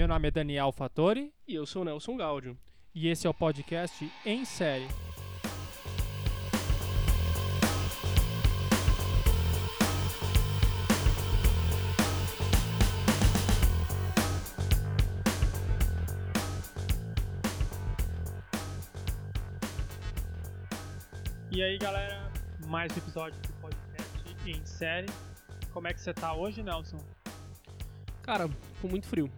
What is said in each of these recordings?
Meu nome é Daniel Fattori E eu sou o Nelson Gaudio. e esse é o podcast Em Série. E aí, galera, mais um episódio do podcast Em Série. Como é que você tá hoje, Nelson? Cara, com muito frio.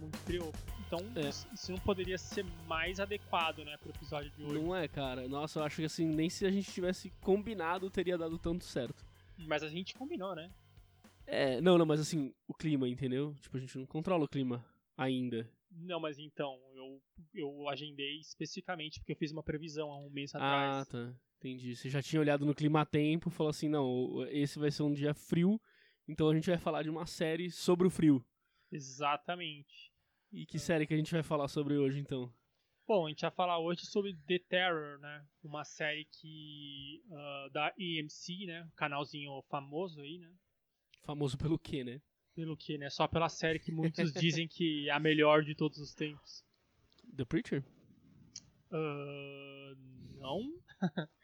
Muito frio. Então, É. isso não poderia ser mais adequado, né, pro episódio de hoje. Não é, cara? Nossa, eu acho que assim, nem se a gente tivesse combinado teria dado tanto certo. Mas a gente combinou, né? É, não, não, mas assim, o clima, entendeu? Tipo, a gente não controla o clima ainda. Não, mas então, eu, eu agendei especificamente porque eu fiz uma previsão há um mês Ah, atrás. tá. Entendi. Você já tinha olhado no clima a tempo e falou assim: não, esse vai ser um dia frio, então a gente vai falar de uma série sobre o frio. Exatamente. E que série que a gente vai falar sobre hoje, então? Bom, a gente vai falar hoje sobre The Terror, né? Uma série que ah, da EMC, né? Um canalzinho famoso aí, né? Famoso pelo quê, né? Pelo que, né? Só pela série que muitos dizem que é a melhor de todos os tempos. The Preacher? Ah, não,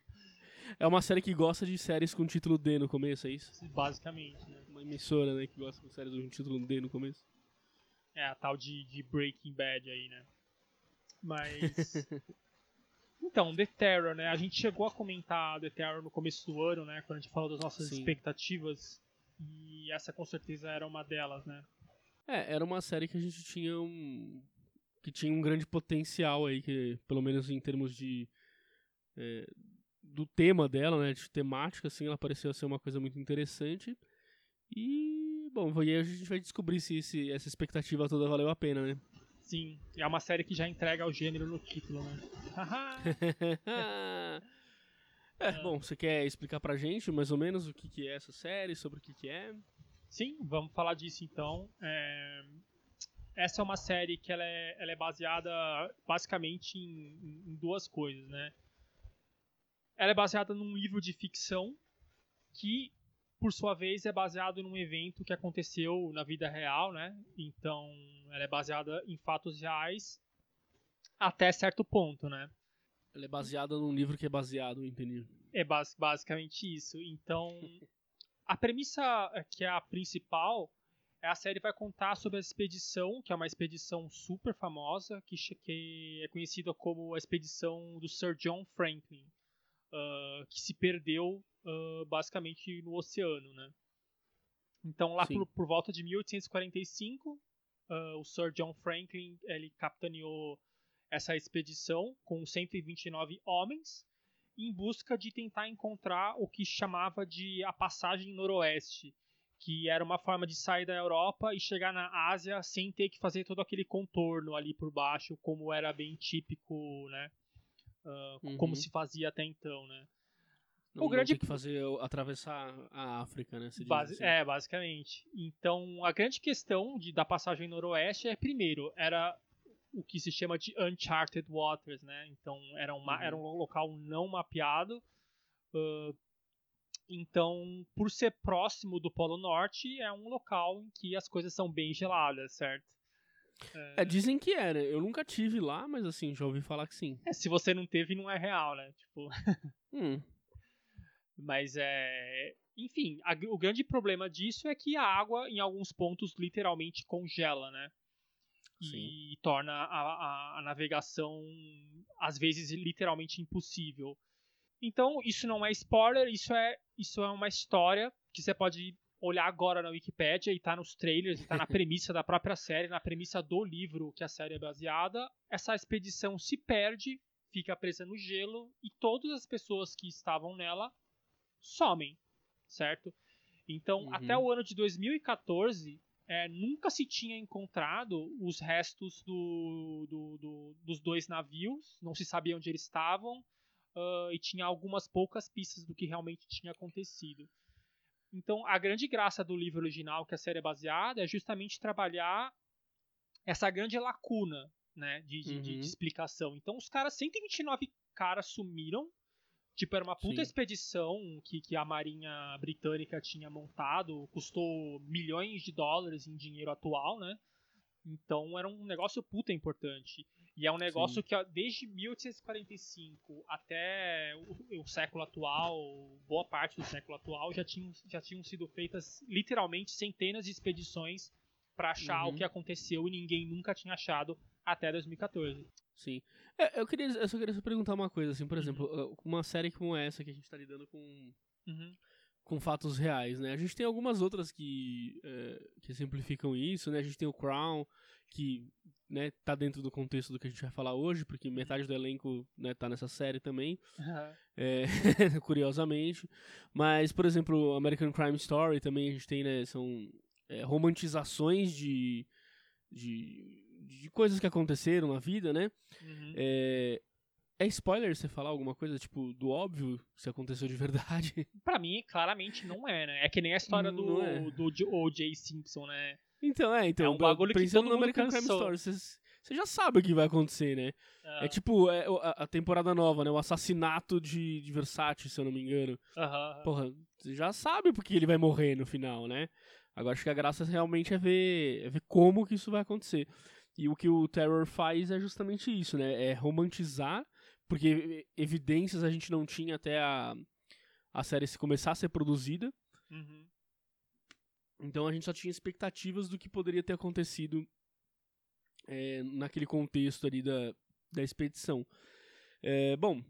É uma série que gosta de séries com título D no começo, é isso? basicamente, né? Uma emissora, né, que gosta de séries com título D no começo. É a tal de, de Breaking Bad aí, né? Mas. então, The Terror, né? A gente chegou a comentar The Terror no começo do ano, né? Quando a gente falou das nossas Sim. expectativas. E essa com certeza era uma delas, né? É, era uma série que a gente tinha um. que tinha um grande potencial aí, que pelo menos em termos de. é, do tema dela, né, de temática, assim, ela pareceu ser uma coisa muito interessante. E, bom, aí a gente vai descobrir se esse- essa expectativa toda valeu a pena, né? Sim, é uma série que já entrega o gênero no título, né? É, bom, você quer explicar pra gente mais ou menos o que, que é essa série, sobre o que, que é? Sim, vamos falar disso então. É, Essa é uma série que ela é, ela é baseada basicamente em, em- em duas coisas, né? Ela é baseada num livro de ficção que, por sua vez, é baseado num evento que aconteceu na vida real, né? Então, ela é baseada em fatos reais até certo ponto, né? Ela é baseada num livro que é baseado, entendi. É bas- basicamente isso. Então, a premissa eh, que é a principal é a série vai contar sobre a expedição, que é uma expedição super famosa, que, que é conhecida como a expedição do Sir John Franklin, ah, que se perdeu ah, basicamente no oceano, né? Então, lá por, por volta de 1845, ah, o Sir John Franklin ele capitaneou essa expedição com 129 homens em busca de tentar encontrar o que chamava de a passagem noroeste, que era uma forma de sair da Europa e chegar na Ásia sem ter que fazer todo aquele contorno ali por baixo, como era bem típico, né? Ah, Uhum. Como se fazia até então, né? Não, O grande- não tem que fazer atravessar a África, né? assim. É, basicamente. Então, a grande questão de, da passagem noroeste é, primeiro, era o que se chama de Uncharted Waters, né? Então, era, uma, Uhum. era um local não mapeado. ah, então, por ser próximo do Polo Norte, é um local em que as coisas são bem geladas, certo? É, dizem que era. Eu nunca tive lá, mas assim, já ouvi falar que sim. É, se você não teve, não é real, né? Tipo, Hum, Mas é. Enfim, a- o grande problema disso é que a água, em alguns pontos, literalmente congela, né? E torna a, a- a navegação, às vezes, literalmente impossível. Então, isso não é spoiler, isso é, isso é uma história que você pode olhar agora na Wikipédia e tá nos trailers, e tá na premissa da própria série, na premissa do livro que a série é baseada. Essa expedição se perde, fica presa no gelo e todas as pessoas que estavam nela somem, certo? Então, Uhum. até o ano de 2014, é, nunca se tinha encontrado os restos do- do- do- dos dois navios, não se sabia onde eles estavam, ah, e tinha algumas poucas pistas do que realmente tinha acontecido. Então, a grande graça do livro original que a série é baseada é justamente trabalhar essa grande lacuna né, de, de- de- Uhum. de explicação. Então, os caras, 129 caras sumiram. Tipo, era uma puta Sim. expedição que, que a Marinha Britânica tinha montado, custou milhões de dólares em dinheiro atual, né? Então era um negócio puta importante. E é um negócio Sim. que desde 1845 até o, o, século atual, boa parte do século atual, já tinham, já tinham sido feitas literalmente centenas de expedições para achar uhum. o que aconteceu e ninguém nunca tinha achado até 2014. Sim. É, eu, queria, eu só queria perguntar uma coisa, assim, por uhum. exemplo, uma série como essa que a gente tá lidando com. Uhum com fatos reais, né? A gente tem algumas outras que, é, que exemplificam isso, né? A gente tem o Crown, que né, tá dentro do contexto do que a gente vai falar hoje, porque metade do elenco né, tá nessa série também, uhum. é, curiosamente. Mas, por exemplo, American Crime Story também a gente tem, né, são é, romantizações de, de, de coisas que aconteceram na vida, né? Uhum. É, é spoiler você falar alguma coisa, tipo, do óbvio, se aconteceu de verdade? Pra mim, claramente não é, né? É que nem a história do, é. do O.J. Simpson, né? Então, é, então. É um bagulho que todo no American Crime Story, você já sabe o que vai acontecer, né? Ah. É tipo é, a, a, temporada nova, né? O assassinato de, de Versace, se eu não me engano. Aham. Porra, você já sabe porque ele vai morrer no final, né? Agora acho que a graça realmente é ver, é ver como que isso vai acontecer. E o que o Terror faz é justamente isso, né? É romantizar porque evidências a gente não tinha até a, a série se começar a ser produzida. Uhum. Então a gente só tinha expectativas do que poderia ter acontecido é, naquele contexto ali da, da expedição. É, bom,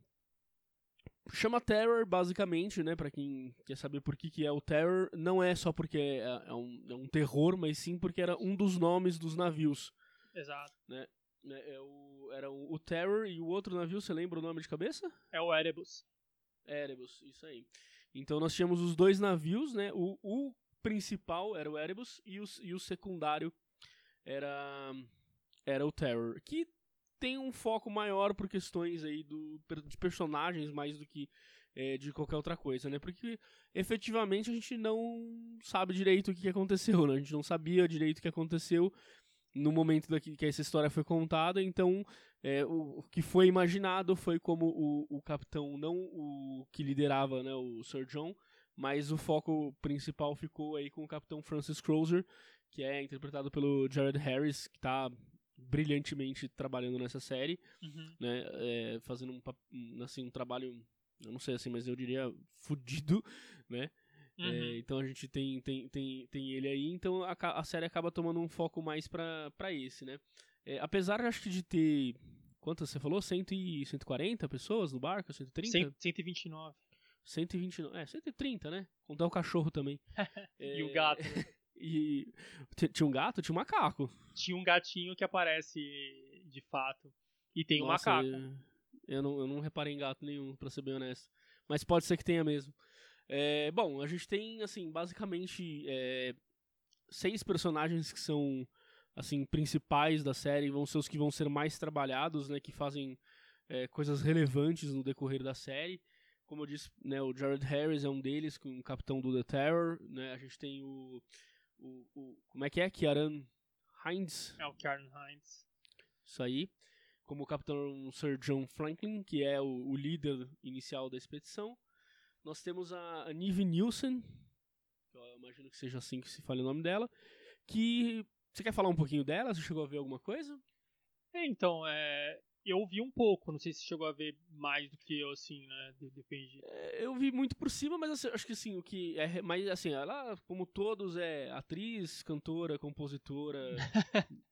chama Terror basicamente, né, para quem quer saber por que, que é o Terror, não é só porque é, é, um, é um terror, mas sim porque era um dos nomes dos navios. Exato. Né? Né, é o, era o, o, Terror e o outro navio, você lembra o nome de cabeça? É o Erebus. Erebus, isso aí. Então nós tínhamos os dois navios, né? O, o principal era o Erebus e o, e o secundário era, era o Terror. Que tem um foco maior por questões aí do, de personagens mais do que é, de qualquer outra coisa, né? Porque efetivamente a gente não sabe direito o que aconteceu, né? A gente não sabia direito o que aconteceu no momento que essa história foi contada, então é, o, o, que foi imaginado foi como o, o capitão, não o que liderava né, o Sir John, mas o foco principal ficou aí com o capitão Francis Crozer, que é interpretado pelo Jared Harris, que está brilhantemente trabalhando nessa série, uhum. né, é, fazendo um, assim, um trabalho, eu não sei assim, mas eu diria fudido, né, é, uhum. É, então a gente tem, tem, tem, tem ele aí, então a, a série acaba tomando um foco mais pra, pra esse, né? É, apesar, acho que de ter. Quantas você falou? 100 e 140 pessoas no barco? 130? 100, 129. 129. É, 130, né? Contar o cachorro também. é, e o gato. Né? e tinha um gato? Tinha um macaco. Tinha um gatinho que aparece de fato. E tem Nossa, um macaco. Eu, eu, não, eu não reparei em gato nenhum, pra ser bem honesto. Mas pode ser que tenha mesmo. É, bom, a gente tem, assim, basicamente é, seis personagens que são, assim, principais da série, vão ser os que vão ser mais trabalhados, né, que fazem é, coisas relevantes no decorrer da série. Como eu disse, né, o Jared Harris é um deles, com o capitão do The Terror, né, a gente tem o, o, o como é que é? Kieran Hines? É o Kieran Hines. Isso aí. Como o capitão Sir John Franklin, que é o, o líder inicial da expedição. Nós temos a Nive Nielsen, que eu imagino que seja assim que se fale o nome dela, que você quer falar um pouquinho dela? Você chegou a ver alguma coisa? É, então, é, eu vi um pouco, não sei se chegou a ver mais do que eu, assim, né? Depende. É, eu vi muito por cima, mas assim, acho que assim, o que é mais assim, ela, como todos, é atriz, cantora, compositora,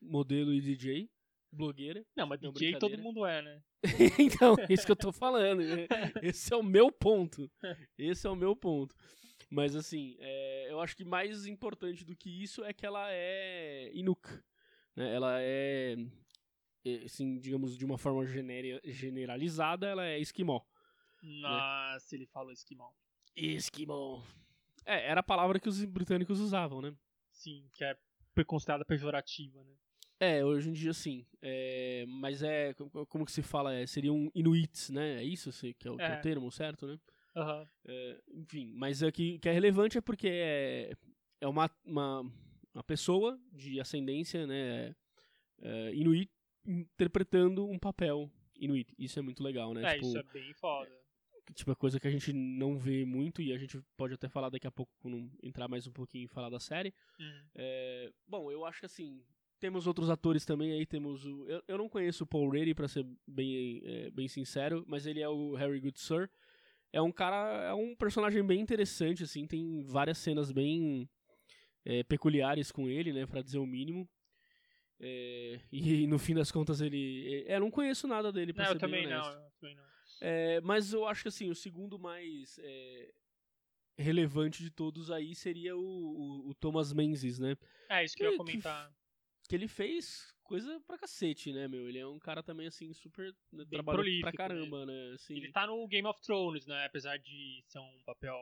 modelo e DJ blogueira. Não, mas não, DJ todo mundo é, né? então, isso que eu tô falando. Né? Esse é o meu ponto. Esse é o meu ponto. Mas assim, é, eu acho que mais importante do que isso é que ela é Inuk. Né? Ela é, é, assim, digamos, de uma forma generalizada, ela é esquimó. Nossa, né? ele falou esquimó. Esquimó. É, era a palavra que os britânicos usavam, né? Sim, que é considerada pejorativa, né? É, hoje em dia sim. É, mas é. Como que se fala? É, seriam Inuits, né? É isso que é o, é. Que é o termo, certo, né? Uhum. É, enfim, mas o que, que é relevante é porque é, é uma, uma, uma pessoa de ascendência né, é, Inuit interpretando um papel Inuit. Isso é muito legal, né? É, tipo, isso é bem foda. Tipo, é coisa que a gente não vê muito e a gente pode até falar daqui a pouco quando entrar mais um pouquinho e falar da série. Uhum. É, bom, eu acho que assim, temos outros atores também aí, temos o... Eu, eu não conheço o Paul Rady, pra ser bem, é, bem sincero, mas ele é o Harry Goodsir. É um cara, é um personagem bem interessante, assim, tem várias cenas bem é, peculiares com ele, né, pra dizer o mínimo. É, e no fim das contas ele... É, eu não conheço nada dele, pra não, ser eu também bem não, honesto. eu também não. É, mas eu acho que assim, o segundo mais é, relevante de todos aí seria o, o, o Thomas Menzies, né? É, isso que eu ia Que- comentar. Que ele fez coisa pra cacete, né, meu? Ele é um cara também, assim, super. Né, trabalhou pra caramba, né? Assim, Ele tá no Game of Thrones, né? Apesar de ser um papel.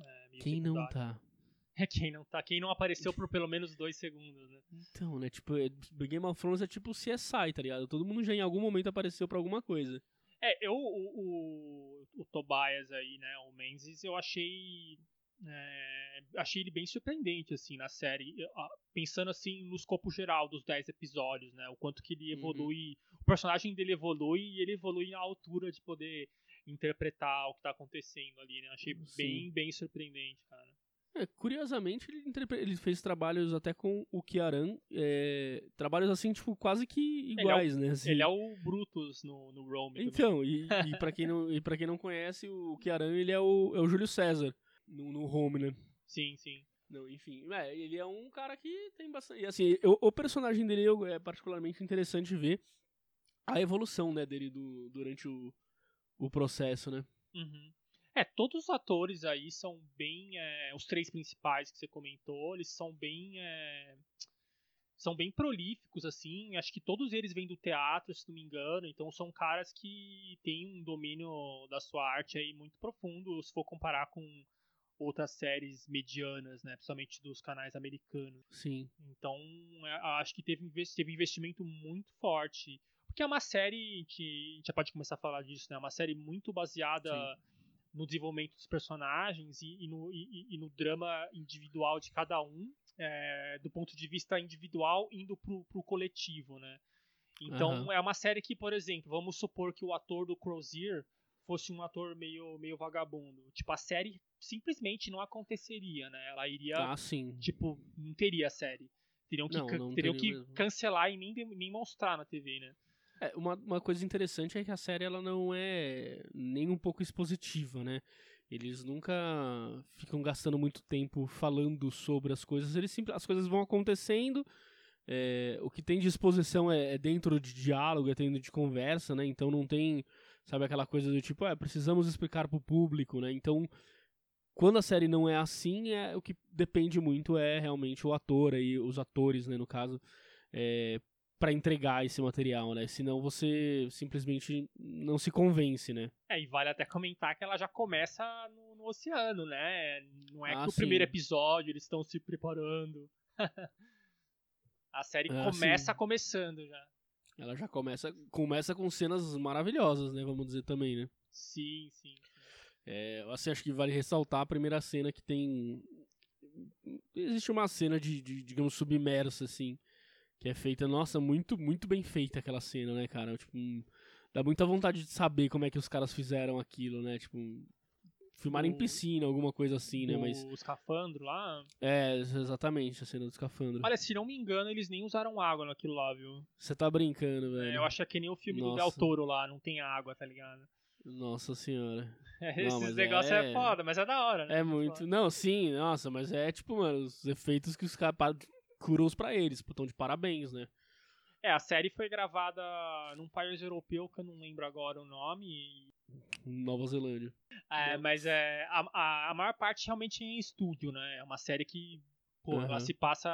É, Quem não secundário. tá? É quem não tá. Quem não apareceu por pelo menos dois segundos, né? Então, né? Tipo, é- Game of Thrones é tipo o CSI, tá ligado? Todo mundo já em algum momento apareceu pra alguma coisa. É, eu, o, o, o Tobias aí, né? O Menzies, eu achei. é, achei ele bem surpreendente, assim, na série. Pensando, assim, no escopo geral dos 10 episódios, né? O quanto que ele Uhum. evolui. O personagem dele evolui e ele evolui à altura de poder interpretar o que tá acontecendo ali, né? Achei Sim. bem, bem surpreendente, cara. É, curiosamente, ele, ele fez trabalhos até com o Kiaran, é, trabalhos assim, tipo, quase que é o- iguais, né? assim. Ele é o Brutus no, no Rome. Então, e, e para quem não e para quem não conhece, o Kiaran ele é o, é o Júlio César no, no Home, né? Sim, sim. Não, enfim, é, ele é um cara que tem bastante. E assim, eu- o personagem dele é particularmente interessante ver a evolução, né, dele do, durante o, o processo, né? Uhum. É, todos os atores aí são bem. é, os três principais que você comentou, eles são bem. é, são bem prolíficos, assim. Acho que todos eles vêm do teatro, se não me engano. Então são caras que têm um domínio da sua arte aí muito profundo, se for comparar com outras séries medianas, né? Principalmente dos canais americanos. Sim. Então, é, acho que teve, teve investimento muito forte. Porque é uma série, gente, a gente já pode começar a falar disso, né? É uma série muito baseada no desenvolvimento dos personagens e, e no, e- e- no drama individual de cada um, é, do ponto de vista individual indo pro, pro coletivo, né? Então, Aham. é uma série que, por exemplo, vamos supor que o ator do Crozier fosse um ator meio, meio vagabundo. Tipo, a série simplesmente não aconteceria, né? Ela iria Ah, sim. tipo, não teria a série. Teriam que, Não, não teriam teria que mesmo. cancelar e nem, nem mostrar na TV, né? É, uma, uma coisa interessante é que a série ela não é nem um pouco expositiva, né? Eles nunca ficam gastando muito tempo falando sobre as coisas, eles simples, as coisas vão acontecendo. é, o que tem de exposição é, é dentro de diálogo, é dentro de conversa, né? Então não tem, sabe, aquela coisa do tipo, é, precisamos explicar pro público, né? Então, quando a série não é assim, é, o que depende muito é realmente o ator aí, os atores, né, no caso, é, para entregar esse material, né? Senão você simplesmente não se convence, né? É, e vale até comentar que ela já começa no, no oceano, né? Não é Ah, que o primeiro episódio eles estão se preparando. a série Ah, começa sim. começando já. Ela já começa começa com cenas maravilhosas, né? Vamos dizer também, né? Sim, sim. É, assim, acho que vale ressaltar a primeira cena que tem. Existe uma cena de, de, digamos, submersa, assim, que é feita, nossa, muito, muito bem feita aquela cena, né, cara? Tipo, dá muita vontade de saber como é que os caras fizeram aquilo, né? Tipo, filmaram em O- piscina, alguma coisa assim, né? o Mas. escafandro lá. É, exatamente, a cena do escafandro. Olha, se não me engano, eles nem usaram água naquilo lá, viu? Você tá brincando, velho. É, eu acho que é que nem o filme do Nossa. Del Toro lá, não tem água, tá ligado? Nossa senhora. Esses negócios é... é- foda, mas é da hora, né? É muito. Não, sim, nossa, mas é tipo, mano, os efeitos que os caras pa- curos pra eles, pô, tão de parabéns, né? É, a série foi gravada num país europeu que eu não lembro agora o nome. e- Nova Zelândia. é, Não. mas é, a, a, maior parte realmente é em estúdio, né? É uma série que, pô, ela Aham. se passa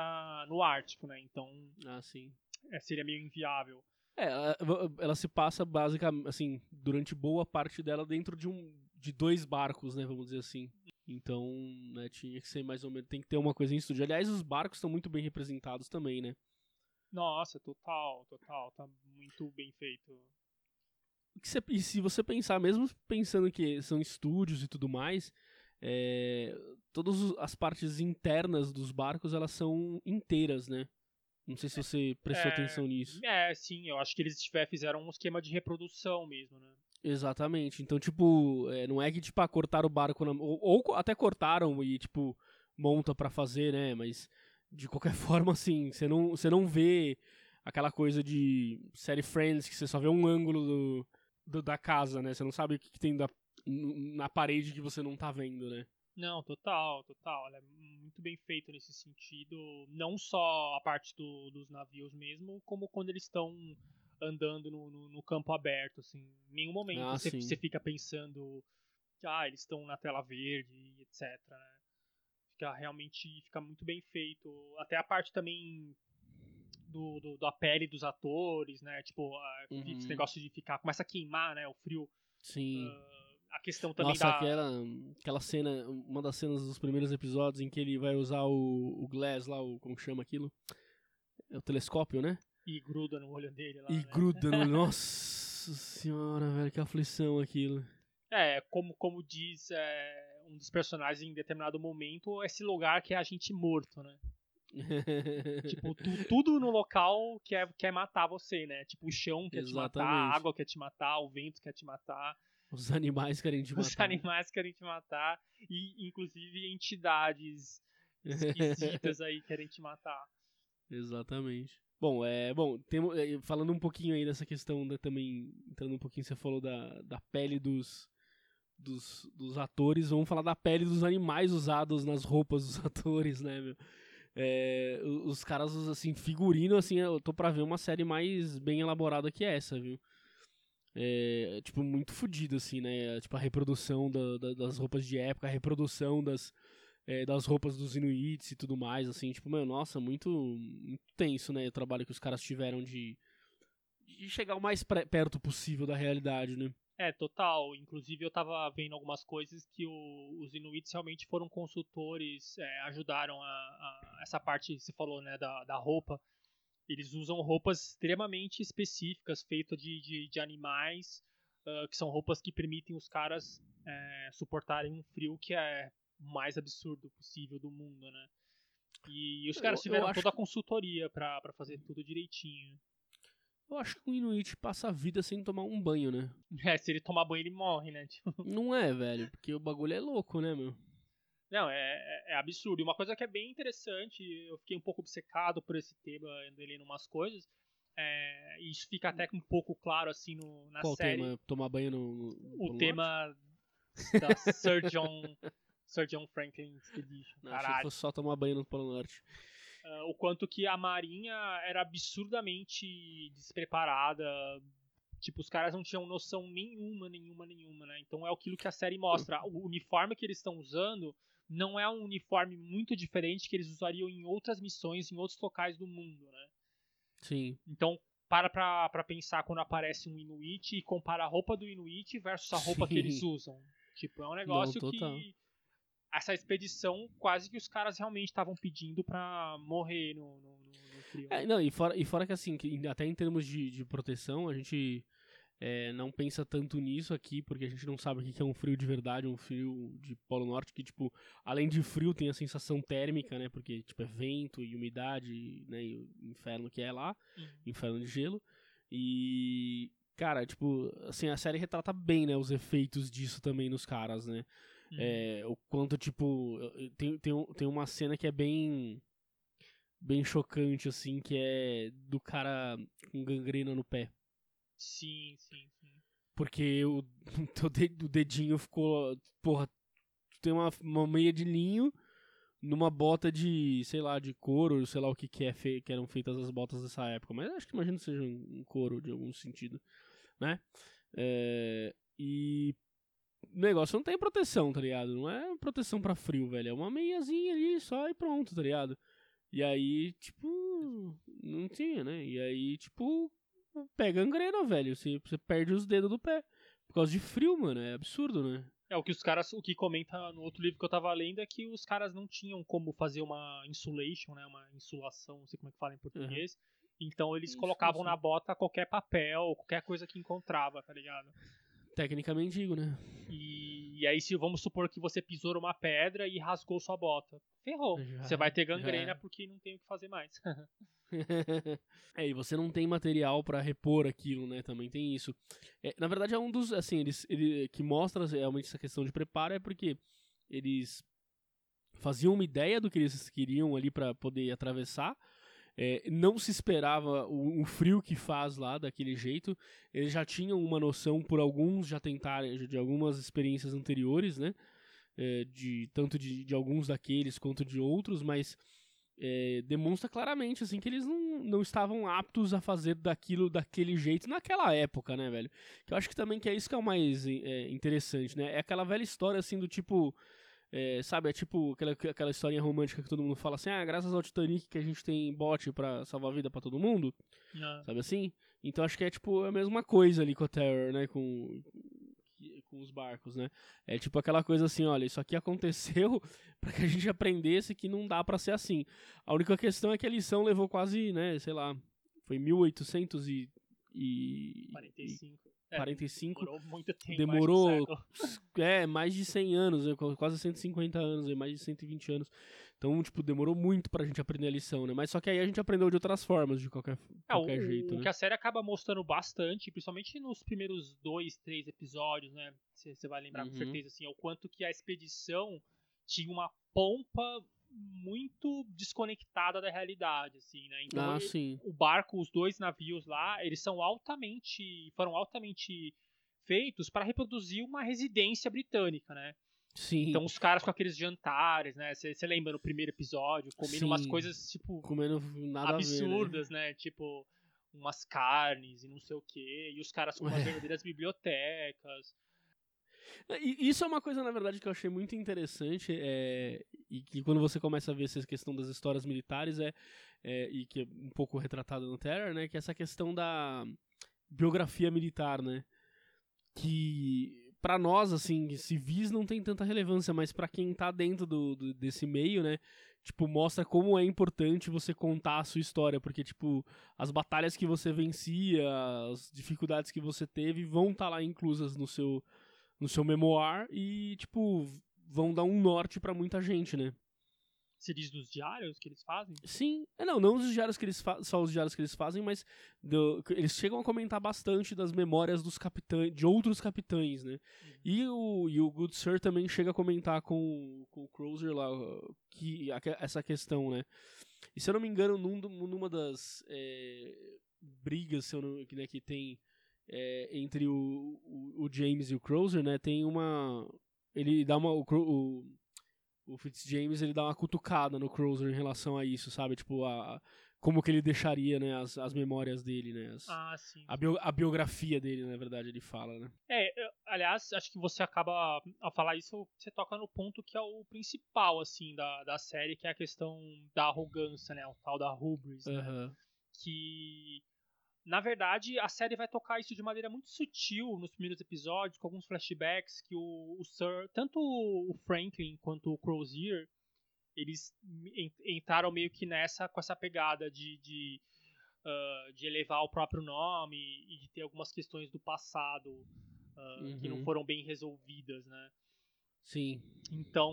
no Ártico, né? Então Ah, sim. é, seria meio inviável. É, ela, ela se passa basicamente, assim, durante boa parte dela dentro de um de dois barcos, né, vamos dizer assim. Então, né, tinha que ser mais ou menos, tem que ter uma coisa em estúdio. Aliás, os barcos estão muito bem representados também, né? Nossa, total, total. Tá muito bem feito. você- e se você pensar, mesmo pensando que são estúdios e tudo mais, é, todas as partes internas dos barcos elas são inteiras, né? Não sei se você prestou É, atenção nisso. É, sim, eu acho que eles tiver, fizeram um esquema de reprodução mesmo, né? Exatamente. Então, tipo, é, não é que tipo, ah, cortaram o barco na, ou, ou até cortaram e tipo monta pra fazer, né? Mas de qualquer forma, assim, você não, você não vê aquela coisa de série Friends, que você só vê um ângulo do, do da casa, né? Você não sabe o que, que tem da, na parede que você não tá vendo, né? Não, total, total. é muito bem feito nesse sentido. Não só a parte do, dos navios mesmo, como quando eles estão andando no, no, no, campo aberto, assim. Em nenhum momento ah, você, você, fica pensando que ah, eles estão na tela verde, etc. Né? Fica realmente fica muito bem feito. Até a parte também do, do da pele dos atores, né? Tipo, uhum. esse negócio de ficar. Começa a queimar, né? O frio. Sim. Uh, a questão também Nossa, da. Aquela, aquela cena, uma das cenas dos primeiros episódios em que ele vai usar o, o Glass lá, o, como chama aquilo? É o telescópio, né? E gruda no olho dele lá. E né? gruda no olho. Nossa senhora, velho, que aflição aquilo. É, como, como diz é, um dos personagens em determinado momento, esse lugar que é a gente morto, né? tipo, tu, tudo no local quer, quer matar você, né? Tipo, o chão quer Exatamente. te matar, a água quer te matar, o vento quer te matar. Os animais querem te matar. Os animais querem te matar. E, inclusive, entidades esquisitas aí querem te matar. Exatamente. Bom, é, bom, tem, é, falando um pouquinho aí dessa questão da, também, entrando um pouquinho, você falou da, da pele dos, dos, dos atores, vamos falar da pele dos animais usados nas roupas dos atores, né, meu? É, os caras, assim, figurino, assim, eu tô pra ver uma série mais bem elaborada que essa, viu? É, tipo, muito fodido, assim, né? Tipo, a reprodução da, da, das roupas de época, a reprodução das, é, das roupas dos Inuits e tudo mais, assim, tipo, meu, nossa, muito, muito tenso, né? O trabalho que os caras tiveram de, de chegar o mais perto possível da realidade, né? É, total. Inclusive eu tava vendo algumas coisas que o, os Inuits realmente foram consultores, é, ajudaram a, a, essa parte que você falou, né, da, da roupa. Eles usam roupas extremamente específicas, feitas de, de, de animais, uh, que são roupas que permitem os caras é, suportarem um frio que é mais absurdo possível do mundo, né? E, e os caras tiveram toda a consultoria para fazer tudo direitinho. Eu acho que o Inuit passa a vida sem tomar um banho, né? É, se ele tomar banho, ele morre, né? Tipo... Não é, velho, porque o bagulho é louco, né, meu? Não, é, é, é, absurdo. E uma coisa que é bem interessante, eu fiquei um pouco obcecado por esse tema, lendo umas coisas, é, e isso fica até um pouco claro, assim, no, na Qual série. tema? Tomar banho no... no o tema da Sir John, Sir John Franklin Expedition. Não, achei que fosse só tomar banho no Polo Norte. Uh, o quanto que a Marinha era absurdamente despreparada. Tipo, os caras não tinham noção nenhuma, nenhuma, nenhuma, né? Então é aquilo que a série mostra. O uniforme que eles estão usando não é um uniforme muito diferente que eles usariam em outras missões, em outros locais do mundo, né? Sim. Então, para pra, pra pensar quando aparece um Inuit e compara a roupa do Inuit versus a roupa Sim. que eles usam. Tipo, é um negócio não, que essa expedição quase que os caras realmente estavam pedindo para morrer no, no, no frio. É, não, e fora, e fora que assim, que até em termos de, de proteção, a gente é, não pensa tanto nisso aqui, porque a gente não sabe o que é um frio de verdade, um frio de Polo Norte, que, tipo, além de frio, tem a sensação térmica, né? Porque, tipo, é vento e umidade, né? E o inferno que é lá, uhum. inferno de gelo. E, cara, tipo, assim, a série retrata bem, né? Os efeitos disso também nos caras, né? Uhum. É, o quanto, tipo, tem, tem, tem uma cena que é bem bem chocante, assim, que é do cara com gangrena no pé. Sim, sim, sim. Porque o, o dedinho ficou. Porra, tu tem uma, uma meia de linho numa bota de, sei lá, de couro, sei lá o que, que, é fe, que eram feitas as botas dessa época. Mas acho que imagino que seja um, um couro de algum sentido, né? É, e o negócio não tem proteção, tá ligado? Não é proteção para frio, velho. É uma meiazinha ali só e pronto, tá ligado? E aí, tipo, não tinha, né? E aí, tipo, pega gangrena, velho. Você, você perde os dedos do pé. Por causa de frio, mano. É absurdo, né? É, o que os caras, o que comenta no outro livro que eu tava lendo é que os caras não tinham como fazer uma insulation, né? Uma insulação, não sei como é que fala em português. Uhum. Então eles Isso, colocavam na bota qualquer papel, qualquer coisa que encontrava, tá ligado? Tecnicamente digo, né? E, e aí, se vamos supor que você pisou numa pedra e rasgou sua bota. Ferrou. Já, você vai ter gangrena já. porque não tem o que fazer mais. é, e você não tem material para repor aquilo, né? Também tem isso. É, na verdade, é um dos, assim, eles, ele, que mostra realmente essa questão de preparo é porque eles faziam uma ideia do que eles queriam ali para poder atravessar. É, não se esperava o, o, frio que faz lá daquele jeito. Eles já tinham uma noção por alguns já tentaram de algumas experiências anteriores, né? É, de tanto de, de alguns daqueles quanto de outros, mas é, demonstra claramente assim que eles não, não estavam aptos a fazer daquilo daquele jeito naquela época, né, velho? Que eu acho que também que é isso que é o mais é, interessante, né? É aquela velha história assim do tipo. É, sabe, é tipo aquela, aquela historinha romântica que todo mundo fala assim, ah, graças ao Titanic que a gente tem bote para salvar a vida para todo mundo. Não. Sabe assim? Então acho que é tipo a mesma coisa ali com a Terror, né? Com, com os barcos, né? É tipo aquela coisa assim, olha, isso aqui aconteceu para que a gente aprendesse que não dá para ser assim. A única questão é que a lição levou quase, né, sei lá, foi 1800 e, e 45. É, 45. Demorou muito tempo. Demorou mais é, mais de 100 anos, né, quase 150 anos, mais de 120 anos. Então, tipo, demorou muito pra gente aprender a lição, né? Mas só que aí a gente aprendeu de outras formas, de qualquer, é, qualquer o, jeito. O né? que a série acaba mostrando bastante, principalmente nos primeiros dois, três episódios, né? Você vai lembrar uhum. com certeza, assim, é o quanto que a expedição tinha uma pompa muito desconectada da realidade, assim, né? Então, ah, ele, o barco, os dois navios lá, eles são altamente, foram altamente feitos para reproduzir uma residência britânica, né? Sim. Então os caras com aqueles jantares, né? Você lembra no primeiro episódio, comendo Sim. umas coisas, tipo, comendo nada absurdas, ver, né? né? Tipo, umas carnes e não sei o quê. E os caras com umas verdadeiras bibliotecas. E isso é uma coisa, na verdade, que eu achei muito interessante, é, e que quando você começa a ver essa questão das histórias militares, é, é, e que é um pouco retratado no Terror, né, que é essa questão da biografia militar, né, que para nós, assim, civis não tem tanta relevância, mas para quem tá dentro do, do, desse meio, né, tipo, mostra como é importante você contar a sua história, porque, tipo, as batalhas que você vencia, as dificuldades que você teve vão estar tá lá inclusas no seu, no seu memoir e, tipo, vão dar um norte para muita gente, né. Você diz dos diários que eles fazem? Sim. É, não, não os diários que eles só os diários que eles fazem, mas do, eles chegam a comentar bastante das memórias dos capitães, de outros capitães, né? Uhum. E, o, e o Good Sir também chega a comentar com, com o Crozer lá que, essa questão, né? E se eu não me engano, num, numa das é, brigas se eu não, né, que tem é, entre o, o, o, James e o Crozer, né? Tem uma. Ele dá uma. O, o o Fitzjames ele dá uma cutucada no Crozer em relação a isso, sabe? Tipo, a, como que ele deixaria, né, as, as memórias dele, né? As, ah, sim. A, bio, a biografia dele, na verdade, ele fala, né? É, eu, aliás, acho que você acaba, ao falar isso, você toca no ponto que é o principal, assim, da, da série, que é a questão da arrogância, né? O tal da hubris, uhum. né? Que na verdade, a série vai tocar isso de maneira muito sutil nos primeiros episódios, com alguns flashbacks que o, o Sir, tanto o Franklin quanto o Crozier, eles entraram meio que nessa, com essa pegada de, de, uh, de elevar o próprio nome e de ter algumas questões do passado uh, uhum. que não uhum. foram bem resolvidas, né? Sim. Então,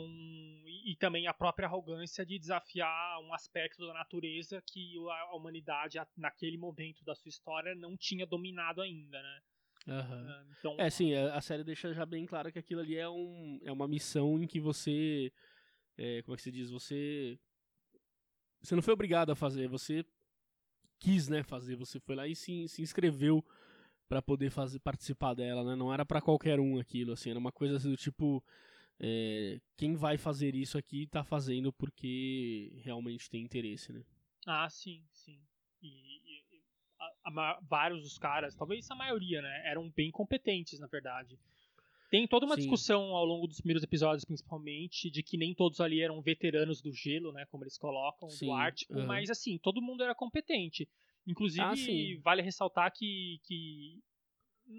e, e, também a própria arrogância de desafiar um aspecto da natureza que a humanidade, naquele momento da sua história, não tinha dominado ainda, né? Uhum. Então, é, sim, a série deixa já bem claro que aquilo ali é, um, é uma missão em que você. É, como é que se diz? Você. Você não foi obrigado a fazer, você quis, né, fazer. Você foi lá e se, se inscreveu para poder fazer participar dela, né? Não era para qualquer um aquilo, assim, era uma coisa assim, do tipo é, quem vai fazer isso aqui está fazendo porque realmente tem interesse, né? Ah, sim, sim. E, e a, a, vários dos caras, talvez a maioria, né, eram bem competentes, na verdade. Tem toda uma sim. discussão ao longo dos primeiros episódios, principalmente, de que nem todos ali eram veteranos do gelo, né, como eles colocam, sim, do Ártico, uhum. mas assim, todo mundo era competente. Inclusive, ah, vale ressaltar que, que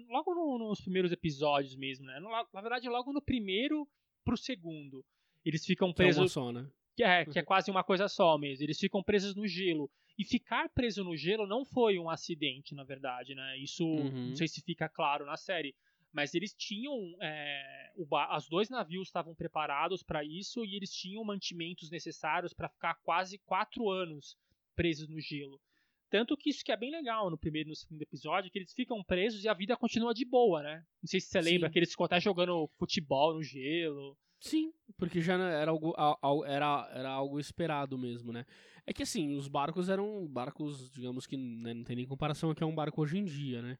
logo no, nos primeiros episódios mesmo, né? Na verdade, logo no primeiro pro segundo. Eles ficam presos. Que é, só, né? que, é, que é quase uma coisa só mesmo. Eles ficam presos no gelo. E ficar preso no gelo não foi um acidente, na verdade, né? Isso uhum. não sei se fica claro na série. Mas eles tinham. É, o, os dois navios estavam preparados para isso e eles tinham mantimentos necessários para ficar quase quatro anos presos no gelo. Tanto que isso que é bem legal no primeiro e no segundo episódio, que eles ficam presos e a vida continua de boa, né? Não sei se você Sim. lembra que eles ficam até jogando futebol no gelo. Sim, porque já era algo, era, era algo esperado mesmo, né? É que assim, os barcos eram barcos, digamos que né, não tem nem comparação aqui a um barco hoje em dia, né?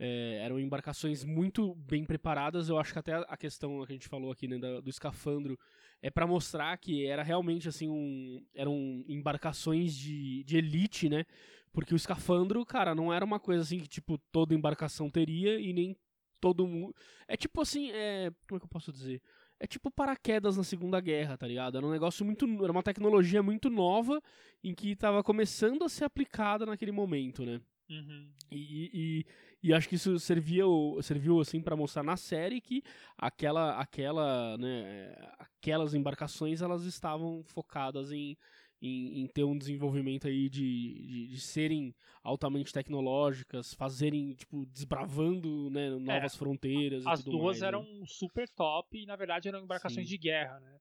É, eram embarcações muito bem preparadas. Eu acho que até a questão que a gente falou aqui né, do escafandro é para mostrar que era realmente assim um, eram embarcações de, de elite, né? Porque o escafandro, cara, não era uma coisa assim que tipo toda embarcação teria e nem todo mundo. É tipo assim, é, como é que eu posso dizer? É tipo paraquedas na Segunda Guerra, tá ligado? Era um negócio muito. Era uma tecnologia muito nova em que estava começando a ser aplicada naquele momento, né? Uhum. E, e, e, acho que isso servia, serviu assim para mostrar na série que aquela, aquela, né, aquelas embarcações elas estavam focadas em, em, em ter um desenvolvimento aí de, de, de, serem altamente tecnológicas, fazerem, tipo, desbravando né, novas é, fronteiras. As duas mais, eram né? super top e na verdade eram embarcações Sim. de guerra, né?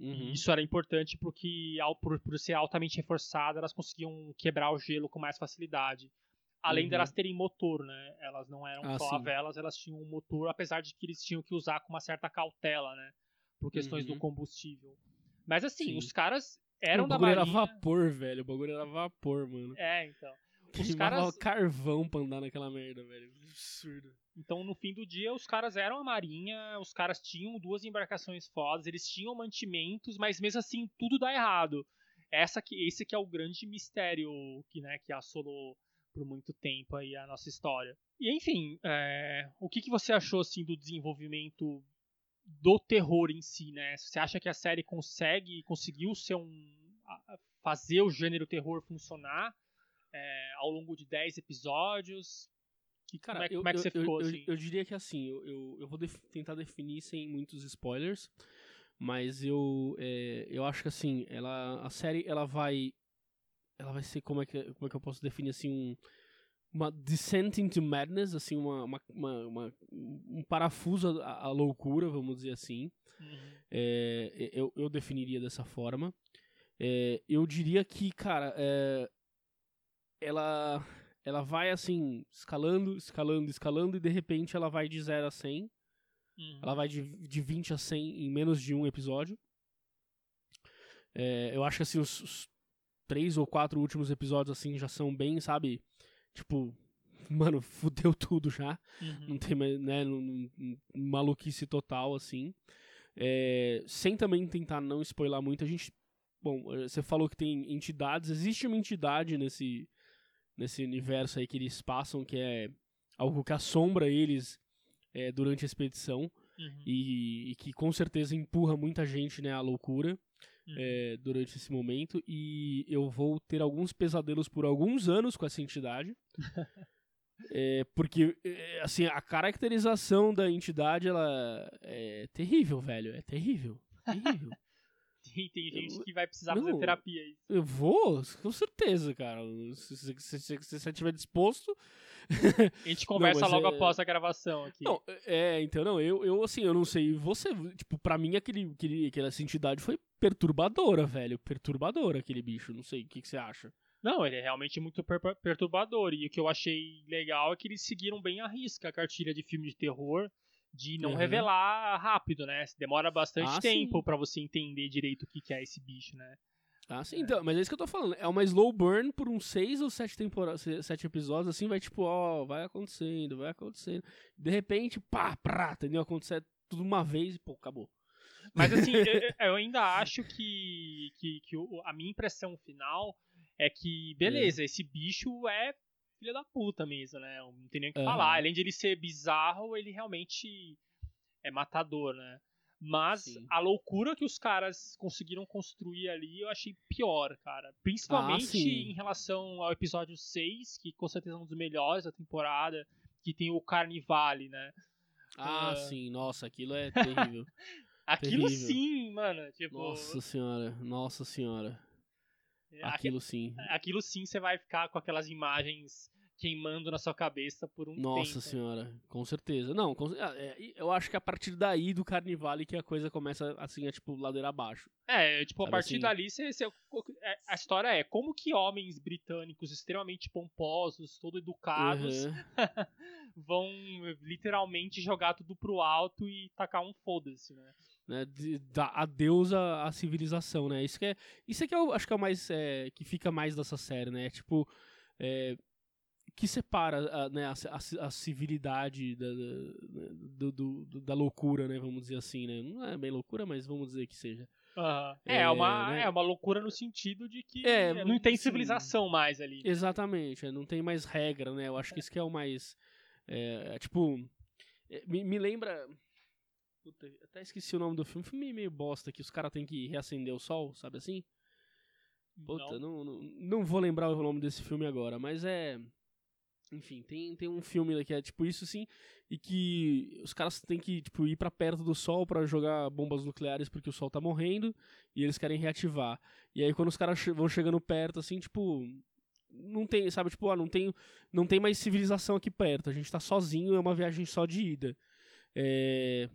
Uhum. Isso era importante porque, por, por ser altamente reforçada, elas conseguiam quebrar o gelo com mais facilidade. Além uhum. delas terem motor, né? Elas não eram ah, só sim. a velas, elas tinham um motor, apesar de que eles tinham que usar com uma certa cautela, né? Por questões uhum. do combustível. Mas assim, sim. os caras eram da marinha... O bagulho era vapor, velho. O bagulho era vapor, mano. É, então. Os caras... carvão pra andar naquela merda, velho. Absurdo. Então, no fim do dia, os caras eram a marinha, os caras tinham duas embarcações fodas, eles tinham mantimentos, mas mesmo assim, tudo dá errado. Essa que, esse que é o grande mistério que, né, que assolou por muito tempo aí a nossa história. E enfim, é, o que, que você achou assim do desenvolvimento do terror em si, né? Você acha que a série consegue, conseguiu ser um fazer o gênero terror funcionar é, ao longo de 10 episódios? Que, Cara, como, é, eu, como é que você eu, ficou eu, assim? Eu, diria que assim, eu, eu, vou def tentar definir sem muitos spoilers, mas eu, é, eu acho que assim, ela, a série ela vai ela vai ser como é que como é que eu posso definir assim um uma descent into madness, assim, uma, uma, uma, uma um parafuso à, à, loucura, vamos dizer assim. Uhum. É, eu, eu definiria dessa forma. É, eu diria que, cara, é, ela, ela vai assim, escalando, escalando, escalando, e de repente ela vai de 0 a 100. Uhum. Ela vai de, de 20 a 100 em menos de um episódio. É, eu acho que assim, os, os três ou quatro últimos episódios assim já são bem, sabe? Tipo, mano, fudeu tudo já. Uhum. Não tem mais, né? maluquice total, assim. É, sem também tentar não spoiler muito, a gente. Bom, você falou que tem entidades. Existe uma entidade nesse, nesse universo aí que eles passam, que é algo que assombra eles é, durante a expedição. Uhum. E, e, que com certeza empurra muita gente né, à loucura uhum. é, durante esse momento e eu vou ter alguns pesadelos por alguns anos com essa entidade. é, porque, é, assim, a caracterização da entidade, ela é terrível, velho. É terrível. Terrível. tem, tem gente eu, que vai precisar não, fazer terapia aí. Eu vou, com certeza, cara. Se você estiver disposto, a gente conversa não, logo é... após a gravação aqui. Não, é, então, não, eu, eu assim, eu não sei, você, tipo, pra mim aquele, aquele, aquela entidade foi perturbadora, velho, perturbadora aquele bicho, não sei, o que, que você acha? Não, ele é realmente muito per perturbador, e o que eu achei legal é que eles seguiram bem a risca a cartilha de filme de terror, de não uhum. revelar rápido, né? Demora bastante ah, tempo para você entender direito o que, que é esse bicho, né? Ah, sim, é. então, mas é isso que eu tô falando. É uma slow burn por uns seis ou sete temporadas, sete episódios, assim, vai tipo, ó, vai acontecendo, vai acontecendo. De repente, pá, prá, entendeu? Acontecer tudo uma vez e, pô, acabou. Mas assim, eu, eu, ainda acho que, que, que a minha impressão final é que, beleza, é. esse bicho é filho da puta mesmo, né? Não tem nem o que uhum. falar. Além de ele ser bizarro, ele realmente é matador, né? Mas Sim. a loucura que os caras conseguiram construir ali eu achei pior, cara. Principalmente ah, em relação ao episódio 6, que com certeza é um dos melhores da temporada, que tem o Carnivale, né? Ah, uh... sim, nossa, aquilo é terrível. aquilo terrível. sim, mano. Tipo... Nossa senhora, nossa senhora. Aquilo sim. Aquilo sim você vai ficar com aquelas imagens queimando na sua cabeça por um Nossa tempo. senhora, com certeza. Não, com, é, eu acho que a partir daí do Carnivale que a coisa começa assim, a tipo, ladeira abaixo. É, tipo, Sabe a partir assim? dali você, você, é, a história é como que homens britânicos extremamente pomposos, todo educados, uhum. vão literalmente jogar tudo pro alto e tacar um foda-se, né? né, de, da adeus à, à civilização, né? Isso que é, isso é que eu acho que é o mais é, que fica mais dessa série, né? Tipo, é, que separa a, né, a, a, a civilidade da, da, do, do, da loucura, né? Vamos dizer assim, né? Não é bem loucura, mas vamos dizer que seja. Uhum. É, é, uma, né? é uma loucura no sentido de que é, não tem civilização sim. mais ali. Exatamente, é, não tem mais regra, né? Eu acho que isso que é o mais. É, é tipo. Me, me lembra. Puta, até esqueci o nome do filme. Filme meio bosta que os caras têm que reacender o sol, sabe assim? Puta, não. Não, não, não vou lembrar o nome desse filme agora, mas é. Enfim, tem, tem um filme que é tipo isso sim, e que os caras têm que tipo, ir para perto do sol para jogar bombas nucleares porque o sol tá morrendo e eles querem reativar. E aí quando os caras vão chegando perto, assim, tipo. Não tem, sabe, tipo, ó, não tem, não tem mais civilização aqui perto, a gente tá sozinho, é uma viagem só de ida. É,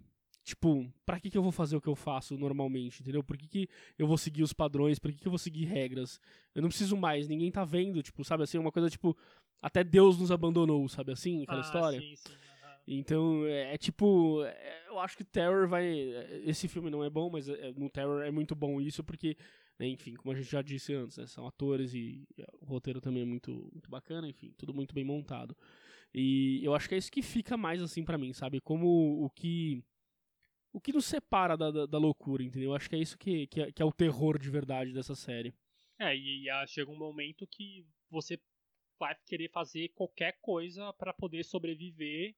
Tipo, pra que, que eu vou fazer o que eu faço normalmente, entendeu? Por que, que eu vou seguir os padrões? Por que, que eu vou seguir regras? Eu não preciso mais, ninguém tá vendo, tipo, sabe assim, uma coisa tipo, até Deus nos abandonou, sabe assim, aquela ah, história? Sim, sim. Então, é, é tipo, é, eu acho que Terror vai. Esse filme não é bom, mas é, no Terror é muito bom isso, porque, né, enfim, como a gente já disse antes, né, são atores e, e, o roteiro também é muito, muito bacana, enfim, tudo muito bem montado. E eu acho que é isso que fica mais assim para mim, sabe? Como o que o que nos separa da, da, da loucura, entendeu? Acho que é isso que, que é, que, é, o terror de verdade dessa série. É, e, e chega um momento que você vai querer fazer qualquer coisa para poder sobreviver,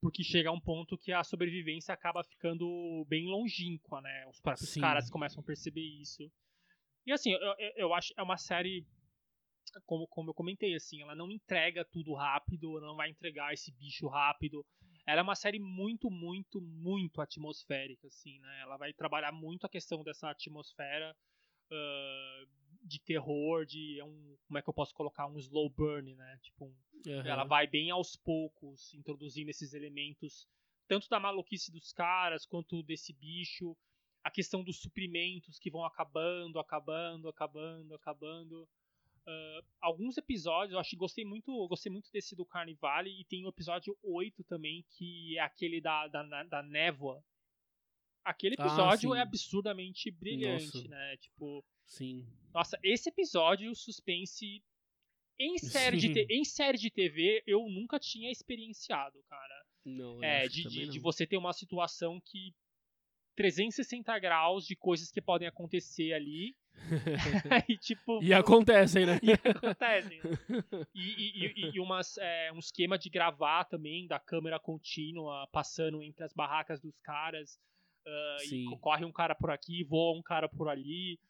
porque chega um ponto que a sobrevivência acaba ficando bem longínqua, né? Os próprios Sim. caras começam a perceber isso. E assim, eu, eu, eu acho é uma série como, como eu comentei, assim, ela não entrega tudo rápido, ela não vai entregar esse bicho rápido. Ela é uma série muito, muito, muito atmosférica, assim, né? Ela vai trabalhar muito a questão dessa atmosfera uh, de terror, de é um, como é que eu posso colocar um slow burn, né? Tipo, um, uhum. ela vai bem aos poucos introduzindo esses elementos, tanto da maluquice dos caras quanto desse bicho, a questão dos suprimentos que vão acabando, acabando, acabando, acabando. Uh, alguns episódios, eu acho que gostei muito, gostei muito desse do Carnivale e tem o episódio 8 também, que é aquele da, da, da névoa. Aquele ah, episódio ah, é absurdamente brilhante, nossa. né? Tipo. Sim. Nossa, esse episódio, o suspense. Em série, de te, em série de TV, eu nunca tinha experienciado, cara. Não, é, de, de, de você ter uma situação que 360 graus de coisas que podem acontecer ali. e, tipo, e acontecem, né? E acontecem. E, e, e umas, é, um esquema de gravar também, da câmera contínua, passando entre as barracas dos caras. Uh, e corre um cara por aqui, voa um cara por ali.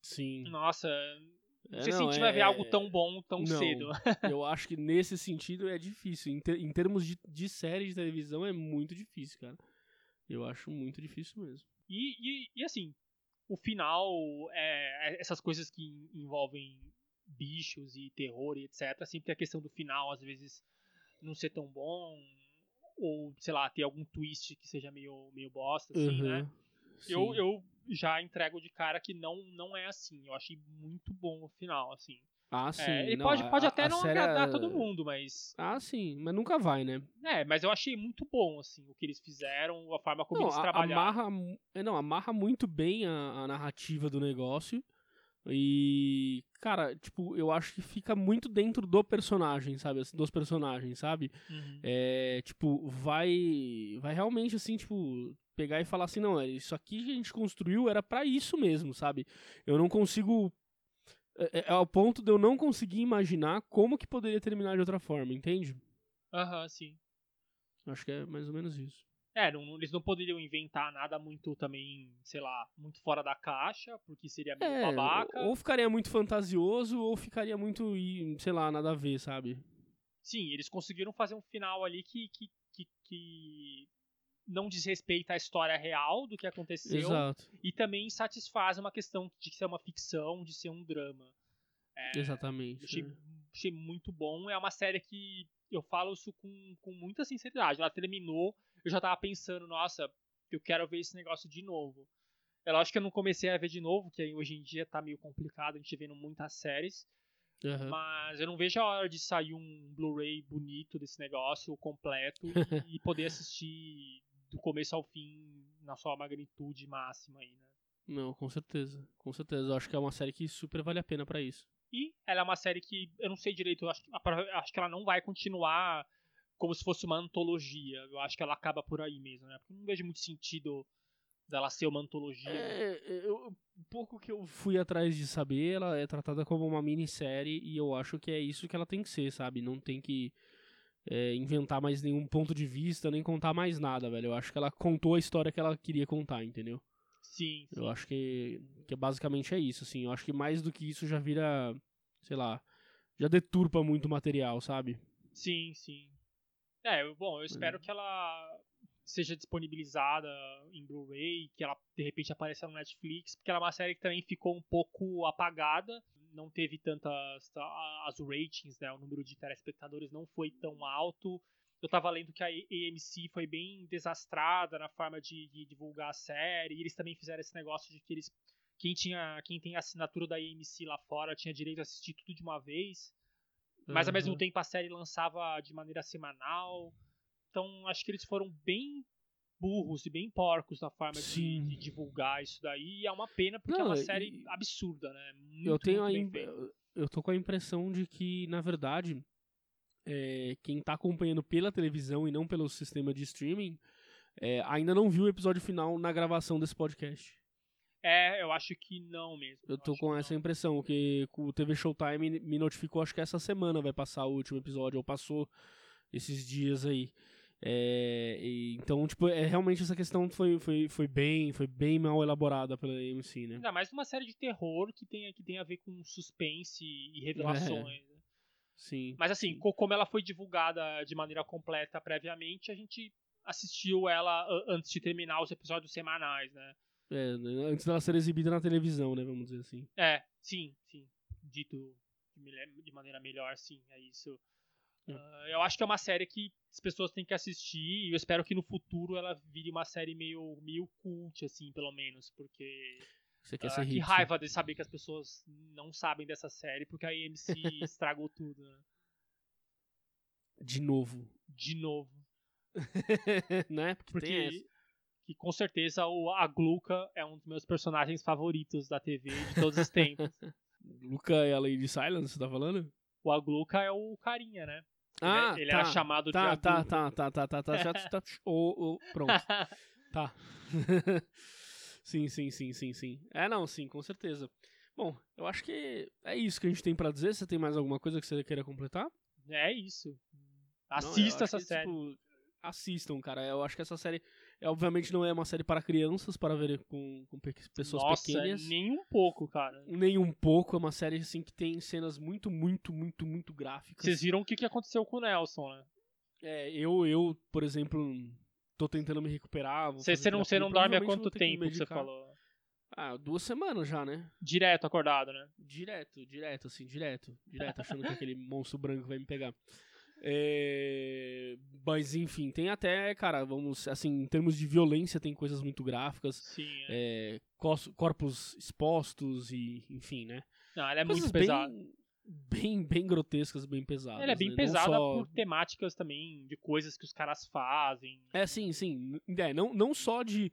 Sim. Nossa, não sei é, não, se a gente é... vai ver algo tão bom tão não, cedo. eu acho que nesse sentido é difícil. Em, ter, em termos de, de série de televisão é muito difícil, cara. Eu acho muito difícil mesmo. E, e, e assim, o final, é, é, essas coisas que envolvem bichos e terror e etc. Sempre tem a questão do final, às vezes não ser tão bom, ou sei lá, ter algum twist que seja meio, meio bosta, assim, uhum, né? Eu, eu já entrego de cara que não, não é assim. Eu achei muito bom o final, assim. Ah, sim. É, ele não, pode, pode a, até a não agradar todo mundo, mas. Ah, sim, mas nunca vai, né? É, mas eu achei muito bom, assim, o que eles fizeram, a forma como não, eles trabalharam. Amarra, é, não, amarra muito bem a, a narrativa do negócio. E, cara, tipo, eu acho que fica muito dentro do personagem, sabe? Assim, dos personagens, sabe? Uhum. É, tipo, vai vai realmente, assim, tipo, pegar e falar assim, não, é, isso aqui que a gente construiu era para isso mesmo, sabe? Eu não consigo é, é, ao ponto de eu não conseguir imaginar como que poderia terminar de outra forma, entende? Aham, uhum, sim. Acho que é mais ou menos isso. É, não, eles não poderiam inventar nada muito também, sei lá, muito fora da caixa, porque seria meio é, babaca. Ou ficaria muito fantasioso, ou ficaria muito, sei lá, nada a ver, sabe? Sim, eles conseguiram fazer um final ali que, que, que, que não desrespeita a história real do que aconteceu Exato. e também satisfaz uma questão de ser uma ficção, de ser um drama. É, Exatamente. Achei, é. achei, muito bom. É uma série que eu falo isso com, com muita sinceridade. Ela terminou, eu já tava pensando, nossa, eu quero ver esse negócio de novo. É lógico que eu não comecei a ver de novo, que hoje em dia tá meio complicado, a gente vendo muitas séries. Uhum. Mas eu não vejo a hora de sair um Blu-ray bonito desse negócio, completo, e poder assistir do começo ao fim na sua magnitude máxima aí, né? Não, com certeza. Com certeza. Eu acho que é uma série que super vale a pena para isso. E ela é uma série que eu não sei direito, eu acho, acho que ela não vai continuar como se fosse uma antologia. Eu acho que ela acaba por aí mesmo, né? Porque não vejo muito sentido dela ser uma antologia. É, eu, pouco que eu fui atrás de saber, ela é tratada como uma minissérie e eu acho que é isso que ela tem que ser, sabe? Não tem que é, inventar mais nenhum ponto de vista, nem contar mais nada, velho. Eu acho que ela contou a história que ela queria contar, entendeu? Sim. sim. Eu acho que, que basicamente é isso, assim. Eu acho que mais do que isso já vira, sei lá, já deturpa muito material, sabe? Sim, sim. É, bom, eu espero é. que ela seja disponibilizada em Blu-ray, que ela de repente apareça no Netflix, porque ela é uma série que também ficou um pouco apagada, não teve tantas as ratings, né, o número de telespectadores não foi tão alto. Eu tava lendo que a AMC foi bem desastrada na forma de, de divulgar a série, e eles também fizeram esse negócio de que eles quem tinha quem tem a assinatura da AMC lá fora tinha direito a assistir tudo de uma vez. Mas uhum. ao mesmo tempo a série lançava de maneira semanal. Então acho que eles foram bem burros e bem porcos na forma de, de, divulgar isso daí. E é uma pena porque Não, é uma série e... absurda, né? Muito, eu tenho muito eu tô com a impressão de que, na verdade, é, quem tá acompanhando pela televisão e não pelo sistema de streaming é, ainda não viu o episódio final na gravação desse podcast. É, eu acho que não mesmo. Eu tô com essa não. impressão, que o TV Showtime me notificou, acho que essa semana vai passar o último episódio, ou passou esses dias aí. É, e, então, tipo, é, realmente essa questão foi, foi, foi, bem, foi bem mal elaborada pela AMC, né? Ainda mais uma série de terror que tem, que tem a ver com suspense e revelações. É. Né? Sim. Mas assim, sim. como ela foi divulgada de maneira completa previamente, a gente assistiu ela antes de terminar os episódios semanais, né? É, antes dela ser exibida na televisão, né? Vamos dizer assim. É, sim, sim. Dito de maneira melhor, sim, é isso. Uh, eu acho que é uma série que as pessoas têm que assistir e eu espero que no futuro ela vire uma série meio, meio cult, assim, pelo menos, porque. Você quer uh, ser que raiva de saber que as pessoas não sabem dessa série porque a AMC estragou tudo, né? De novo. De novo. né? Porque, porque. Que com certeza o, a Gluca é um dos meus personagens favoritos da TV de todos os tempos. Luca é a Lady Silence, você tá falando? O Agluca é o carinha, né? Ah, ele, ele tá, era chamado tá, de tá, tá, tá, tá, tá, tá, já tá, oh, oh, pronto. tá. sim, sim, sim, sim, sim. É, não, sim, com certeza. Bom, eu acho que é isso que a gente tem para dizer. Você tem mais alguma coisa que você queira completar? É isso. Assista não, essa que, série. Tipo, assistam, cara. Eu acho que essa série, é, obviamente, não é uma série para crianças, para ver com, com pessoas Nossa, pequenas. Nem um pouco, cara. Nem um pouco. É uma série assim que tem cenas muito, muito, muito, muito gráficas. Vocês viram o que, que aconteceu com o Nelson, né? É, eu, eu, por exemplo, tô tentando me recuperar. Você não, você não dorme há quanto tempo que você falou? Ah, duas semanas já, né? Direto acordado, né? Direto, direto, assim, direto. Direto, achando que aquele monstro branco vai me pegar. É... Mas enfim, tem até, cara, vamos, assim, em termos de violência, tem coisas muito gráficas. Sim. É. É, corpos expostos e, enfim, né? Não, ela é coisas muito pesada. Bem, bem grotescas, bem pesadas. Ela é bem né? pesada só... por temáticas também, de coisas que os caras fazem. É, sim, sim. É, não, não só de,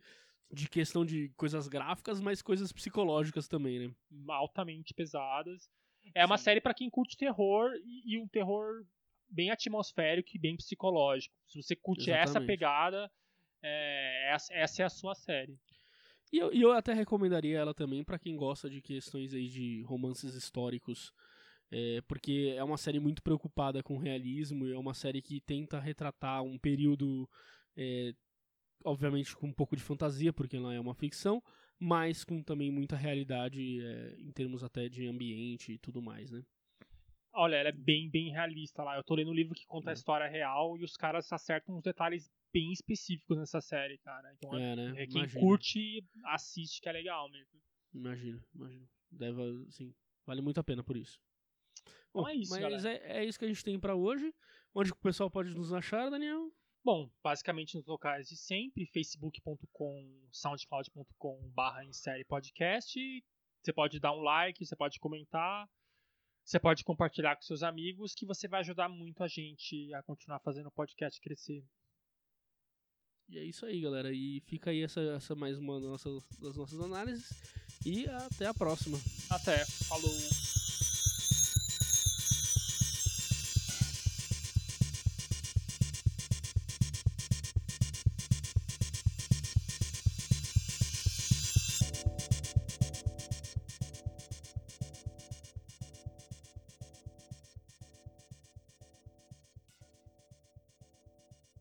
de questão de coisas gráficas, mas coisas psicológicas também, né? Altamente pesadas. É uma série para quem curte terror e, e um terror bem atmosférico e bem psicológico. Se você curte Exatamente. essa pegada, é, essa, essa, é a sua série. E eu, eu até recomendaria ela também para quem gosta de questões aí de romances históricos, é, porque é uma série muito preocupada com realismo e é uma série que tenta retratar um período, é, obviamente com um pouco de fantasia, porque ela é uma ficção, mas com também muita realidade é, em termos até de ambiente e tudo mais, né? Olha, ela é bem, bem realista lá. Eu tô lendo um livro que conta a hum. história real e os caras acertam uns detalhes bem específicos nessa série, cara. Então, é, né? É, quem curte, assiste, que é legal mesmo. Imagino, imagino. Deve, sim, vale muito a pena por isso. Bom, então é isso, mas é, é, isso que a gente tem para hoje. Onde o pessoal pode nos achar, Daniel? Bom, basicamente nos locais de sempre, facebook.com, soundcloud.com barra em série podcast. Você pode dar um like, você pode comentar. Você pode compartilhar com seus amigos, que você vai ajudar muito a gente a continuar fazendo o podcast crescer. E é isso aí, galera. E fica aí essa, essa mais uma nossa, das nossas análises. E até a próxima. Até. Falou.